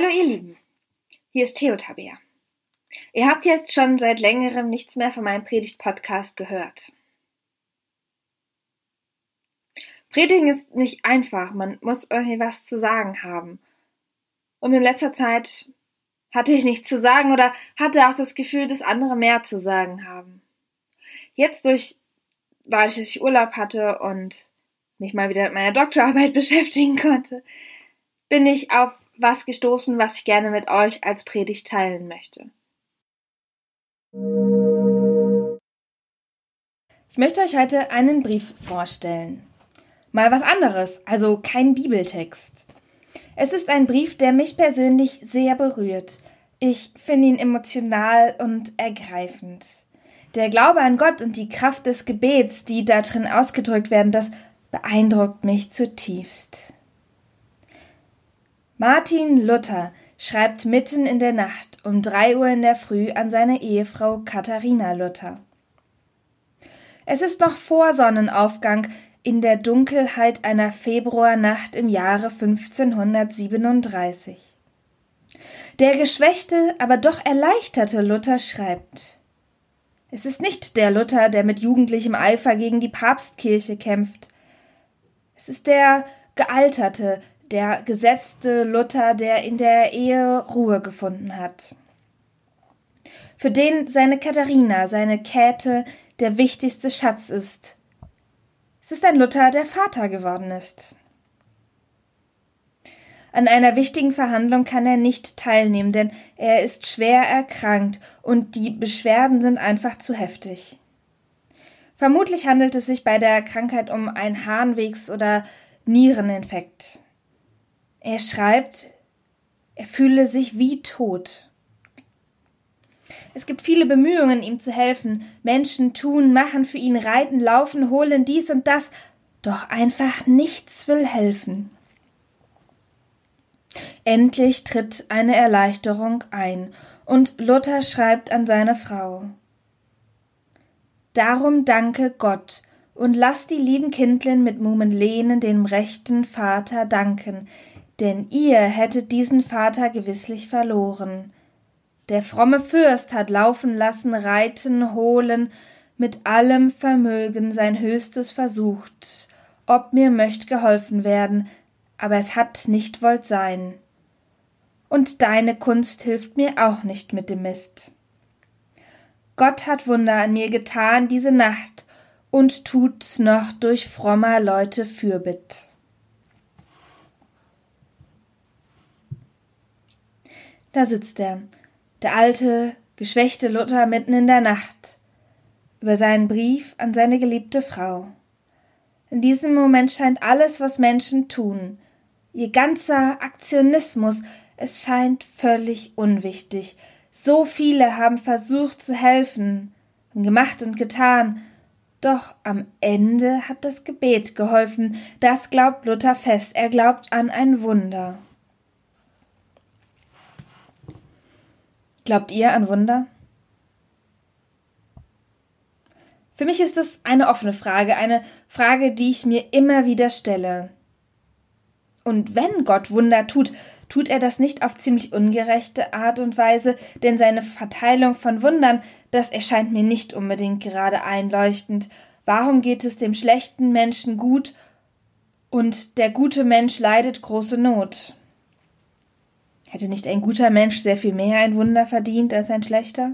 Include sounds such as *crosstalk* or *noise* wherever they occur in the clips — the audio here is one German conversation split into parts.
Hallo ihr Lieben, hier ist Theo Tabea. Ihr habt jetzt schon seit längerem nichts mehr von meinem Predigt-Podcast gehört. Predigen ist nicht einfach, man muss irgendwie was zu sagen haben. Und in letzter Zeit hatte ich nichts zu sagen oder hatte auch das Gefühl, dass andere mehr zu sagen haben. Jetzt durch, weil ich Urlaub hatte und mich mal wieder mit meiner Doktorarbeit *laughs* beschäftigen konnte, bin ich auf was gestoßen, was ich gerne mit euch als Predigt teilen möchte. Ich möchte euch heute einen Brief vorstellen. Mal was anderes, also kein Bibeltext. Es ist ein Brief, der mich persönlich sehr berührt. Ich finde ihn emotional und ergreifend. Der Glaube an Gott und die Kraft des Gebets, die darin ausgedrückt werden, das beeindruckt mich zutiefst. Martin Luther schreibt mitten in der Nacht um drei Uhr in der Früh an seine Ehefrau Katharina Luther. Es ist noch vor Sonnenaufgang in der Dunkelheit einer Februarnacht im Jahre 1537. Der geschwächte, aber doch erleichterte Luther schreibt Es ist nicht der Luther, der mit jugendlichem Eifer gegen die Papstkirche kämpft. Es ist der gealterte, der gesetzte Luther, der in der Ehe Ruhe gefunden hat. Für den seine Katharina, seine Käthe, der wichtigste Schatz ist. Es ist ein Luther, der Vater geworden ist. An einer wichtigen Verhandlung kann er nicht teilnehmen, denn er ist schwer erkrankt und die Beschwerden sind einfach zu heftig. Vermutlich handelt es sich bei der Krankheit um ein Harnwegs- oder Niereninfekt. Er schreibt, er fühle sich wie tot. Es gibt viele Bemühungen, ihm zu helfen. Menschen tun, machen für ihn, reiten, laufen, holen dies und das, doch einfach nichts will helfen. Endlich tritt eine Erleichterung ein, und Luther schreibt an seine Frau Darum danke Gott, und lass die lieben Kindlein mit Mumen lehnen dem rechten Vater danken, denn ihr hättet diesen Vater gewisslich verloren. Der fromme Fürst hat laufen lassen, reiten, holen, mit allem Vermögen sein Höchstes versucht, ob mir möcht geholfen werden, aber es hat nicht wollt sein. Und deine Kunst hilft mir auch nicht mit dem Mist. Gott hat Wunder an mir getan diese Nacht und tut's noch durch frommer Leute Fürbitt. Da sitzt er, der alte, geschwächte Luther mitten in der Nacht, über seinen Brief an seine geliebte Frau. In diesem Moment scheint alles, was Menschen tun, ihr ganzer Aktionismus, es scheint völlig unwichtig. So viele haben versucht zu helfen, gemacht und getan, doch am Ende hat das Gebet geholfen, das glaubt Luther fest, er glaubt an ein Wunder. Glaubt ihr an Wunder? Für mich ist es eine offene Frage, eine Frage, die ich mir immer wieder stelle. Und wenn Gott Wunder tut, tut er das nicht auf ziemlich ungerechte Art und Weise, denn seine Verteilung von Wundern, das erscheint mir nicht unbedingt gerade einleuchtend. Warum geht es dem schlechten Menschen gut und der gute Mensch leidet große Not? Hätte nicht ein guter Mensch sehr viel mehr ein Wunder verdient als ein schlechter?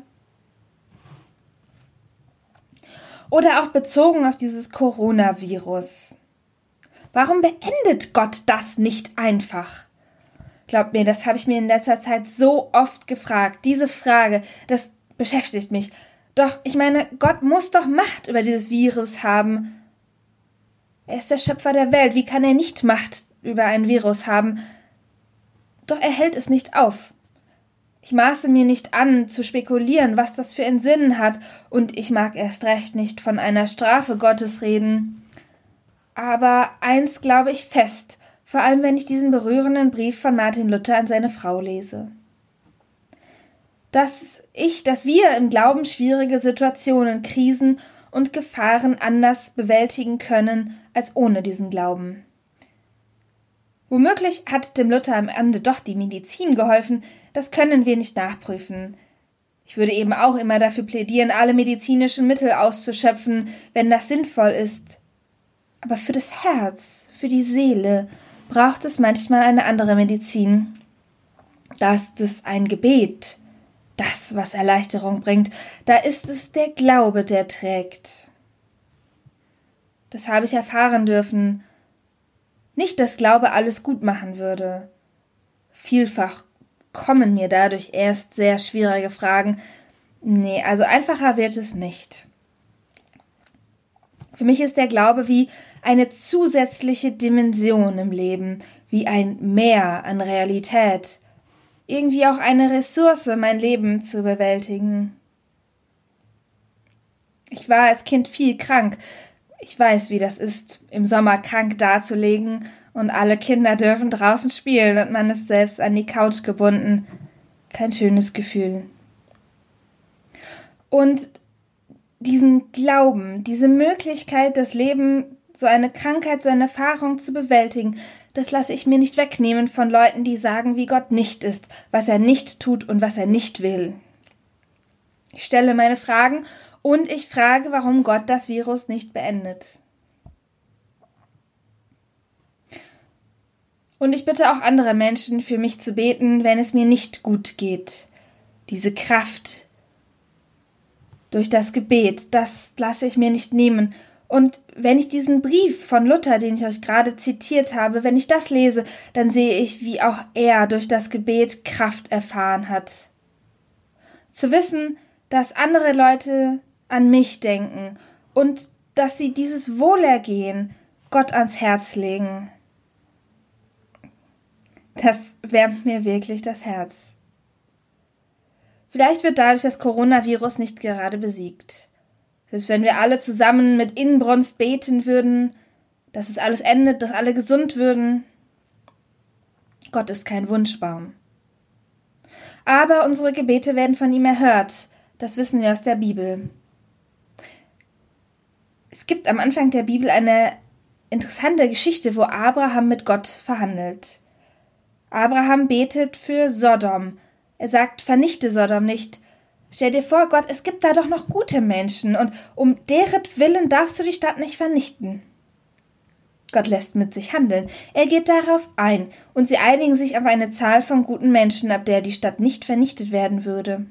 Oder auch bezogen auf dieses Coronavirus. Warum beendet Gott das nicht einfach? Glaubt mir, das habe ich mir in letzter Zeit so oft gefragt. Diese Frage, das beschäftigt mich. Doch, ich meine, Gott muss doch Macht über dieses Virus haben. Er ist der Schöpfer der Welt. Wie kann er nicht Macht über ein Virus haben? Doch er hält es nicht auf. Ich maße mir nicht an, zu spekulieren, was das für einen Sinn hat, und ich mag erst recht nicht von einer Strafe Gottes reden. Aber eins glaube ich fest, vor allem wenn ich diesen berührenden Brief von Martin Luther an seine Frau lese. Dass ich, dass wir im Glauben schwierige Situationen, Krisen und Gefahren anders bewältigen können als ohne diesen Glauben. Womöglich hat dem Luther am Ende doch die Medizin geholfen, das können wir nicht nachprüfen. Ich würde eben auch immer dafür plädieren, alle medizinischen Mittel auszuschöpfen, wenn das sinnvoll ist. Aber für das Herz, für die Seele braucht es manchmal eine andere Medizin. Da ist es ein Gebet, das, was Erleichterung bringt, da ist es der Glaube, der trägt. Das habe ich erfahren dürfen. Nicht, dass Glaube alles gut machen würde. Vielfach kommen mir dadurch erst sehr schwierige Fragen. Nee, also einfacher wird es nicht. Für mich ist der Glaube wie eine zusätzliche Dimension im Leben, wie ein Meer an Realität, irgendwie auch eine Ressource, mein Leben zu bewältigen. Ich war als Kind viel krank. Ich weiß, wie das ist, im Sommer krank dazulegen und alle Kinder dürfen draußen spielen und man ist selbst an die Couch gebunden. Kein schönes Gefühl. Und diesen Glauben, diese Möglichkeit, das Leben, so eine Krankheit, so eine Erfahrung zu bewältigen, das lasse ich mir nicht wegnehmen von Leuten, die sagen, wie Gott nicht ist, was er nicht tut und was er nicht will. Ich stelle meine Fragen und ich frage, warum Gott das Virus nicht beendet. Und ich bitte auch andere Menschen, für mich zu beten, wenn es mir nicht gut geht. Diese Kraft durch das Gebet, das lasse ich mir nicht nehmen und wenn ich diesen Brief von Luther, den ich euch gerade zitiert habe, wenn ich das lese, dann sehe ich, wie auch er durch das Gebet Kraft erfahren hat. Zu wissen, dass andere Leute an mich denken und dass sie dieses Wohlergehen Gott ans Herz legen. Das wärmt mir wirklich das Herz. Vielleicht wird dadurch das Coronavirus nicht gerade besiegt. Selbst wenn wir alle zusammen mit Inbrunst beten würden, dass es alles endet, dass alle gesund würden. Gott ist kein Wunschbaum. Aber unsere Gebete werden von ihm erhört. Das wissen wir aus der Bibel. Es gibt am Anfang der Bibel eine interessante Geschichte, wo Abraham mit Gott verhandelt. Abraham betet für Sodom. Er sagt, vernichte Sodom nicht, Stell dir vor, Gott, es gibt da doch noch gute Menschen und um deren Willen darfst du die Stadt nicht vernichten. Gott lässt mit sich handeln. Er geht darauf ein und sie einigen sich auf eine Zahl von guten Menschen, ab der die Stadt nicht vernichtet werden würde.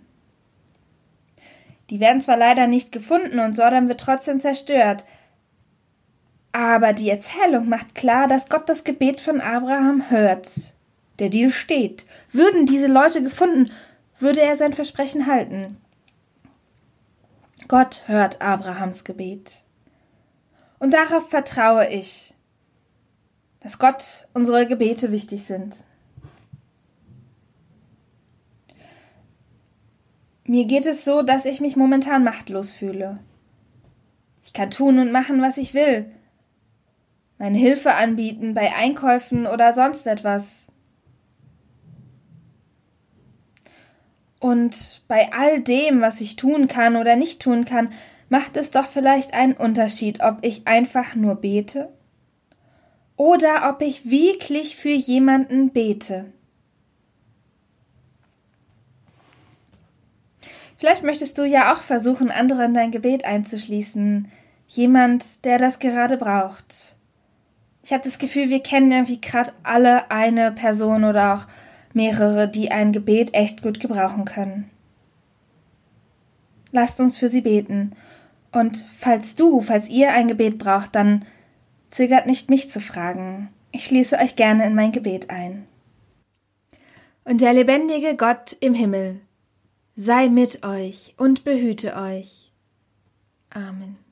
Die werden zwar leider nicht gefunden und Sodom wird trotzdem zerstört. Aber die Erzählung macht klar, dass Gott das Gebet von Abraham hört. Der Deal steht. Würden diese Leute gefunden, würde er sein Versprechen halten. Gott hört Abrahams Gebet. Und darauf vertraue ich, dass Gott unsere Gebete wichtig sind. Mir geht es so, dass ich mich momentan machtlos fühle. Ich kann tun und machen, was ich will. Meine Hilfe anbieten bei Einkäufen oder sonst etwas. Und bei all dem, was ich tun kann oder nicht tun kann, macht es doch vielleicht einen Unterschied, ob ich einfach nur bete oder ob ich wirklich für jemanden bete. Vielleicht möchtest du ja auch versuchen, andere in dein Gebet einzuschließen. Jemand, der das gerade braucht. Ich habe das Gefühl, wir kennen irgendwie gerade alle eine Person oder auch mehrere, die ein Gebet echt gut gebrauchen können. Lasst uns für sie beten. Und falls du, falls ihr ein Gebet braucht, dann zögert nicht mich zu fragen. Ich schließe euch gerne in mein Gebet ein. Und der lebendige Gott im Himmel sei mit euch und behüte euch. Amen.